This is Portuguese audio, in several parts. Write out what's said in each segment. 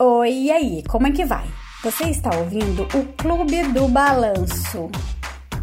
Oi, e aí, como é que vai? Você está ouvindo o Clube do Balanço.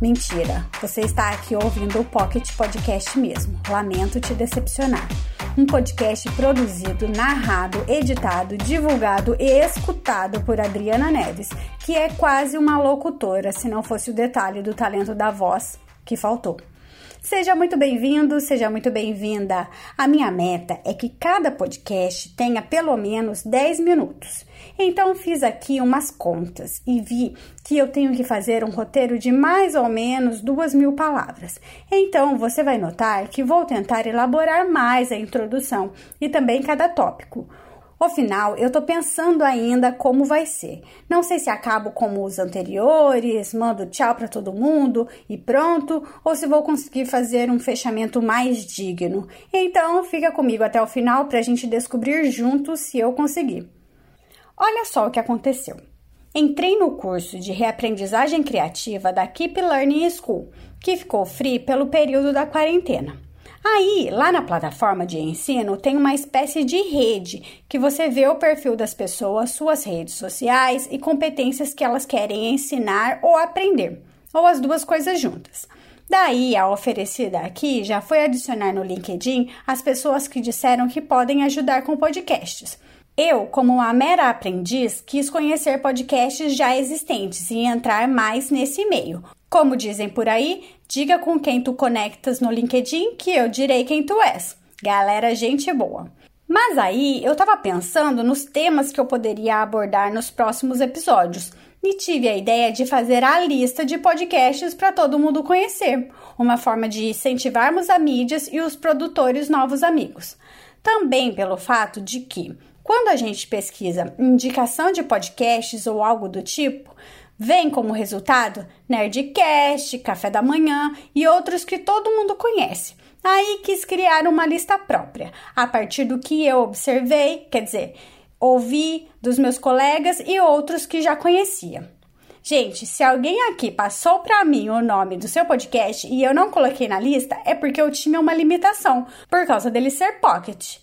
Mentira, você está aqui ouvindo o Pocket Podcast mesmo. Lamento te decepcionar. Um podcast produzido, narrado, editado, divulgado e escutado por Adriana Neves, que é quase uma locutora, se não fosse o detalhe do talento da voz que faltou. Seja muito bem-vindo, seja muito bem-vinda. A minha meta é que cada podcast tenha pelo menos 10 minutos. Então fiz aqui umas contas e vi que eu tenho que fazer um roteiro de mais ou menos duas mil palavras. Então você vai notar que vou tentar elaborar mais a introdução e também cada tópico. O final, eu tô pensando ainda como vai ser. Não sei se acabo como os anteriores, mando tchau para todo mundo e pronto, ou se vou conseguir fazer um fechamento mais digno. Então, fica comigo até o final para a gente descobrir juntos se eu conseguir. Olha só o que aconteceu. Entrei no curso de reaprendizagem criativa da Keep Learning School, que ficou free pelo período da quarentena. Aí, lá na plataforma de ensino, tem uma espécie de rede que você vê o perfil das pessoas, suas redes sociais e competências que elas querem ensinar ou aprender, ou as duas coisas juntas. Daí, a oferecida aqui já foi adicionar no LinkedIn as pessoas que disseram que podem ajudar com podcasts. Eu, como uma mera aprendiz, quis conhecer podcasts já existentes e entrar mais nesse meio. Como dizem por aí, diga com quem tu conectas no LinkedIn que eu direi quem tu és. Galera, gente boa. Mas aí eu tava pensando nos temas que eu poderia abordar nos próximos episódios e tive a ideia de fazer a lista de podcasts para todo mundo conhecer, uma forma de incentivarmos a mídias e os produtores novos amigos. Também pelo fato de que, quando a gente pesquisa indicação de podcasts ou algo do tipo, Vem como resultado Nerdcast, Café da Manhã e outros que todo mundo conhece. Aí quis criar uma lista própria, a partir do que eu observei, quer dizer, ouvi dos meus colegas e outros que já conhecia. Gente, se alguém aqui passou para mim o nome do seu podcast e eu não coloquei na lista, é porque eu tinha uma limitação, por causa dele ser pocket.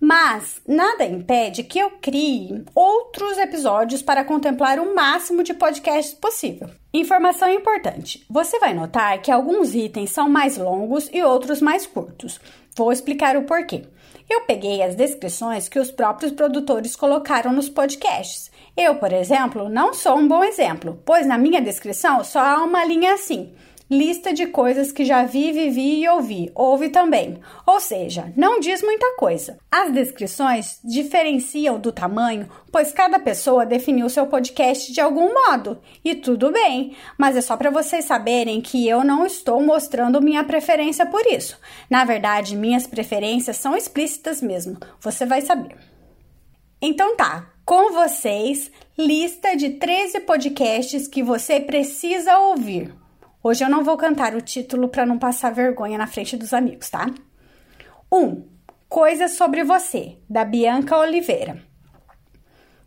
Mas nada impede que eu crie outros episódios para contemplar o máximo de podcasts possível. Informação importante: você vai notar que alguns itens são mais longos e outros mais curtos. Vou explicar o porquê. Eu peguei as descrições que os próprios produtores colocaram nos podcasts. Eu, por exemplo, não sou um bom exemplo, pois na minha descrição só há uma linha assim lista de coisas que já vi, vivi e ouvi, ouve também. Ou seja, não diz muita coisa. As descrições diferenciam do tamanho, pois cada pessoa definiu seu podcast de algum modo. E tudo bem, mas é só para vocês saberem que eu não estou mostrando minha preferência por isso. Na verdade, minhas preferências são explícitas mesmo. Você vai saber. Então tá, com vocês, lista de 13 podcasts que você precisa ouvir. Hoje eu não vou cantar o título para não passar vergonha na frente dos amigos, tá? 1. Um, Coisas sobre você, da Bianca Oliveira.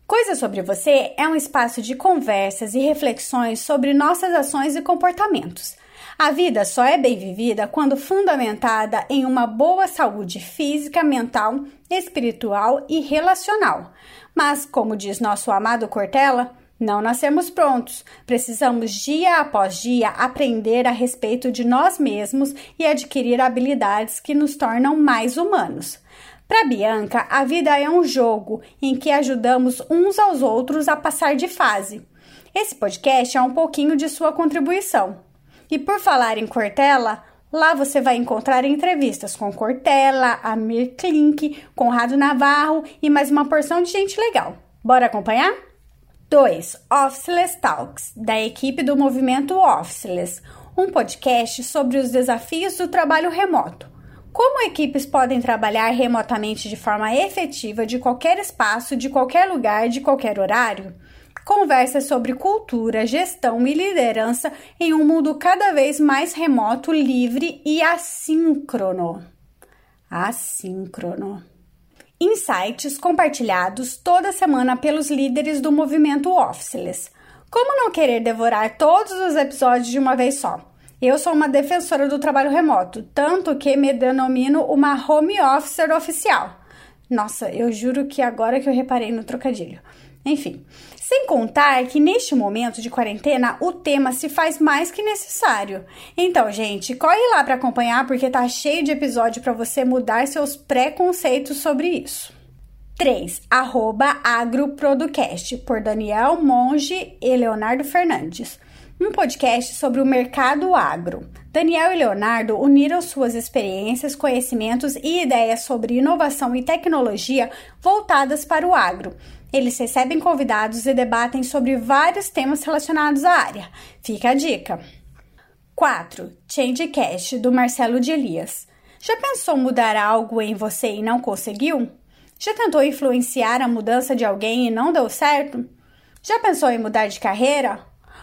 Coisas sobre você é um espaço de conversas e reflexões sobre nossas ações e comportamentos. A vida só é bem vivida quando fundamentada em uma boa saúde física, mental, espiritual e relacional. Mas, como diz nosso amado Cortella, não nascemos prontos. Precisamos dia após dia aprender a respeito de nós mesmos e adquirir habilidades que nos tornam mais humanos. Para Bianca, a vida é um jogo em que ajudamos uns aos outros a passar de fase. Esse podcast é um pouquinho de sua contribuição. E por falar em Cortella, lá você vai encontrar entrevistas com Cortella, Amir Klink, Conrado Navarro e mais uma porção de gente legal. Bora acompanhar? 2. Officeless Talks, da equipe do movimento Officeless, um podcast sobre os desafios do trabalho remoto. Como equipes podem trabalhar remotamente de forma efetiva de qualquer espaço, de qualquer lugar, de qualquer horário? Conversa sobre cultura, gestão e liderança em um mundo cada vez mais remoto, livre e assíncrono. Assíncrono insights compartilhados toda semana pelos líderes do movimento Officeless. Como não querer devorar todos os episódios de uma vez só? Eu sou uma defensora do trabalho remoto, tanto que me denomino uma home officer oficial. Nossa, eu juro que agora que eu reparei no trocadilho. Enfim, sem contar que neste momento de quarentena o tema se faz mais que necessário. Então, gente, corre lá para acompanhar porque tá cheio de episódio para você mudar seus preconceitos sobre isso. 3. Arroba AgroProducast, por Daniel Monge e Leonardo Fernandes. Um podcast sobre o mercado agro. Daniel e Leonardo uniram suas experiências, conhecimentos e ideias sobre inovação e tecnologia voltadas para o agro. Eles recebem convidados e debatem sobre vários temas relacionados à área. Fica a dica. 4. Changecast, do Marcelo de Elias. Já pensou mudar algo em você e não conseguiu? Já tentou influenciar a mudança de alguém e não deu certo? Já pensou em mudar de carreira?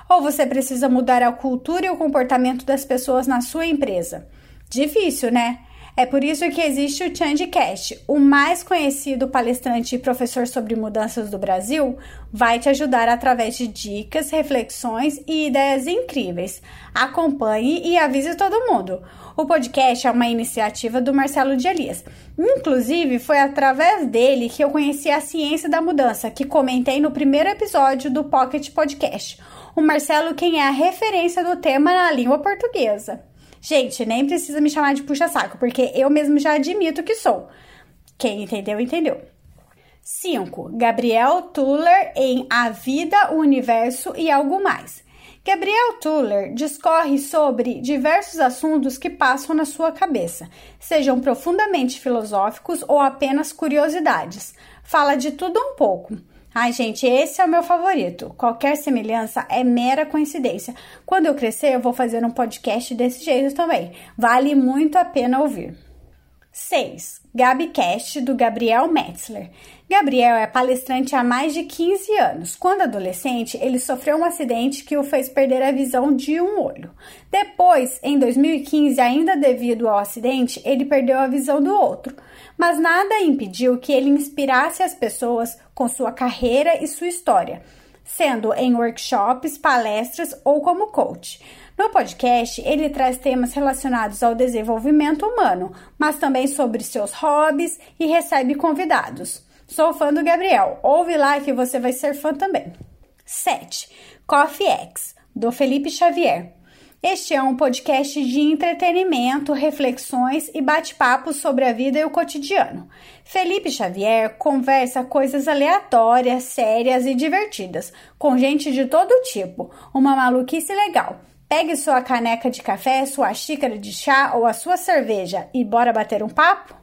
Ou você precisa mudar a cultura e o comportamento das pessoas na sua empresa? Difícil, né? É por isso que existe o Changecast, o mais conhecido palestrante e professor sobre mudanças do Brasil, vai te ajudar através de dicas, reflexões e ideias incríveis. Acompanhe e avise todo mundo. O podcast é uma iniciativa do Marcelo de Elias. Inclusive, foi através dele que eu conheci a ciência da mudança, que comentei no primeiro episódio do Pocket Podcast. O Marcelo, quem é a referência do tema na língua portuguesa. Gente, nem precisa me chamar de puxa-saco, porque eu mesmo já admito que sou. Quem entendeu, entendeu. 5. Gabriel Tuller em A Vida, o Universo e Algo Mais. Gabriel Tuller discorre sobre diversos assuntos que passam na sua cabeça, sejam profundamente filosóficos ou apenas curiosidades. Fala de tudo um pouco. Ai, gente, esse é o meu favorito. Qualquer semelhança é mera coincidência. Quando eu crescer, eu vou fazer um podcast desse jeito também. Vale muito a pena ouvir. 6. GabiCast, do Gabriel Metzler. Gabriel é palestrante há mais de 15 anos. Quando adolescente, ele sofreu um acidente que o fez perder a visão de um olho. Depois, em 2015, ainda devido ao acidente, ele perdeu a visão do outro. Mas nada impediu que ele inspirasse as pessoas com sua carreira e sua história, sendo em workshops, palestras ou como coach. No podcast, ele traz temas relacionados ao desenvolvimento humano, mas também sobre seus hobbies e recebe convidados. Sou fã do Gabriel, ouve lá que você vai ser fã também. 7. Coffee X, do Felipe Xavier. Este é um podcast de entretenimento, reflexões e bate-papo sobre a vida e o cotidiano. Felipe Xavier conversa coisas aleatórias, sérias e divertidas, com gente de todo tipo, uma maluquice legal. Pegue sua caneca de café, sua xícara de chá ou a sua cerveja e bora bater um papo?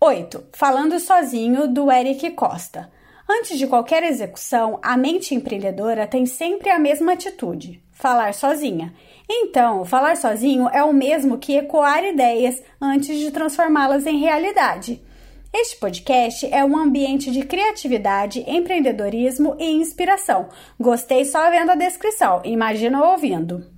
8. Falando sozinho do Eric Costa. Antes de qualquer execução, a mente empreendedora tem sempre a mesma atitude: falar sozinha. Então, falar sozinho é o mesmo que ecoar ideias antes de transformá-las em realidade. Este podcast é um ambiente de criatividade, empreendedorismo e inspiração. Gostei só vendo a descrição, imagina ouvindo.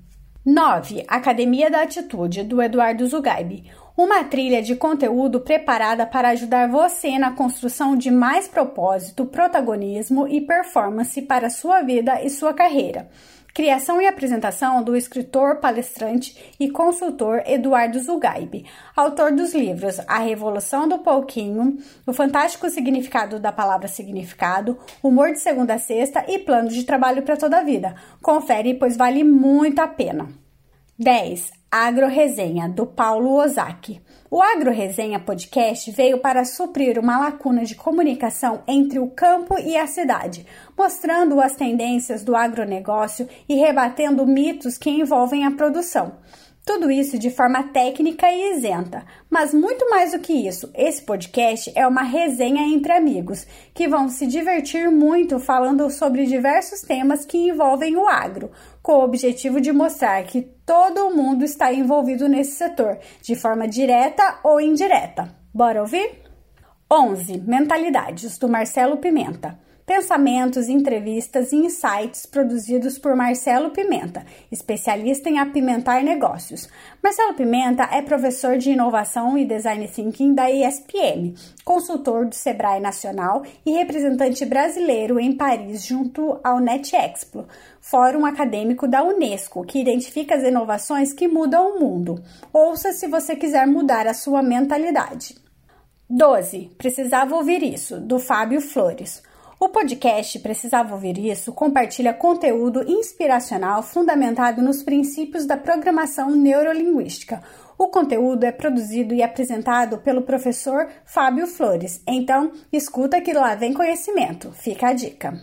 9. Academia da Atitude, do Eduardo Zugaibe. Uma trilha de conteúdo preparada para ajudar você na construção de mais propósito, protagonismo e performance para sua vida e sua carreira. Criação e apresentação do escritor, palestrante e consultor Eduardo Zugaibe, autor dos livros A Revolução do Pouquinho, O Fantástico Significado da Palavra Significado, Humor de Segunda a Sexta e Plano de Trabalho para Toda a Vida. Confere, pois vale muito a pena. 10. Agro Resenha, do Paulo Ozaki. O Agro Resenha Podcast veio para suprir uma lacuna de comunicação entre o campo e a cidade, mostrando as tendências do agronegócio e rebatendo mitos que envolvem a produção. Tudo isso de forma técnica e isenta. Mas muito mais do que isso, esse podcast é uma resenha entre amigos que vão se divertir muito falando sobre diversos temas que envolvem o agro, com o objetivo de mostrar que todo mundo está envolvido nesse setor, de forma direta ou indireta. Bora ouvir? 11. Mentalidades, do Marcelo Pimenta. Pensamentos, entrevistas e insights produzidos por Marcelo Pimenta, especialista em apimentar negócios. Marcelo Pimenta é professor de inovação e design thinking da ESPM, consultor do Sebrae Nacional e representante brasileiro em Paris junto ao NetExpo, fórum acadêmico da Unesco, que identifica as inovações que mudam o mundo. Ouça se você quiser mudar a sua mentalidade. 12. Precisava ouvir isso, do Fábio Flores. O podcast Precisava Ouvir Isso compartilha conteúdo inspiracional fundamentado nos princípios da programação neurolinguística. O conteúdo é produzido e apresentado pelo professor Fábio Flores. Então, escuta que lá vem conhecimento. Fica a dica.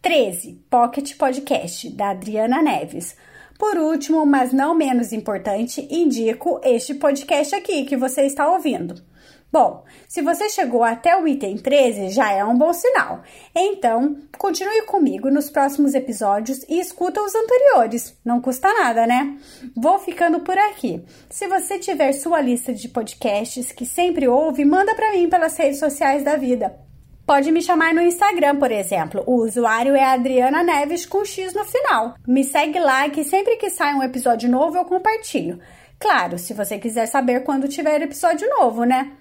13. Pocket Podcast, da Adriana Neves. Por último, mas não menos importante, indico este podcast aqui que você está ouvindo. Bom, se você chegou até o item 13, já é um bom sinal. Então, continue comigo nos próximos episódios e escuta os anteriores. Não custa nada, né? Vou ficando por aqui. Se você tiver sua lista de podcasts que sempre ouve, manda para mim pelas redes sociais da vida. Pode me chamar no Instagram, por exemplo. O usuário é Adriana Neves com X no final. Me segue lá que sempre que sai um episódio novo eu compartilho. Claro, se você quiser saber quando tiver episódio novo, né?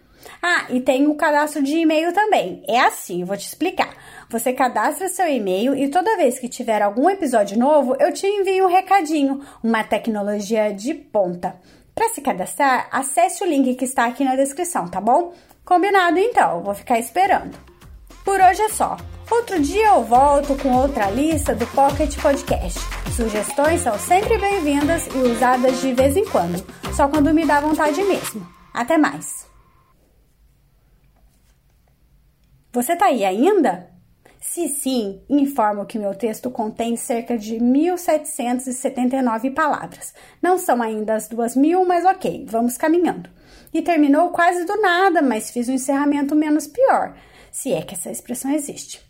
Ah, e tem o cadastro de e-mail também. É assim, vou te explicar. Você cadastra seu e-mail e toda vez que tiver algum episódio novo, eu te envio um recadinho, uma tecnologia de ponta. Para se cadastrar, acesse o link que está aqui na descrição, tá bom? Combinado então, vou ficar esperando. Por hoje é só. Outro dia eu volto com outra lista do Pocket Podcast. Sugestões são sempre bem-vindas e usadas de vez em quando, só quando me dá vontade mesmo. Até mais! Você tá aí ainda? Se sim, informo que meu texto contém cerca de 1.779 palavras. Não são ainda as duas mil, mas ok, vamos caminhando. E terminou quase do nada, mas fiz um encerramento menos pior, se é que essa expressão existe.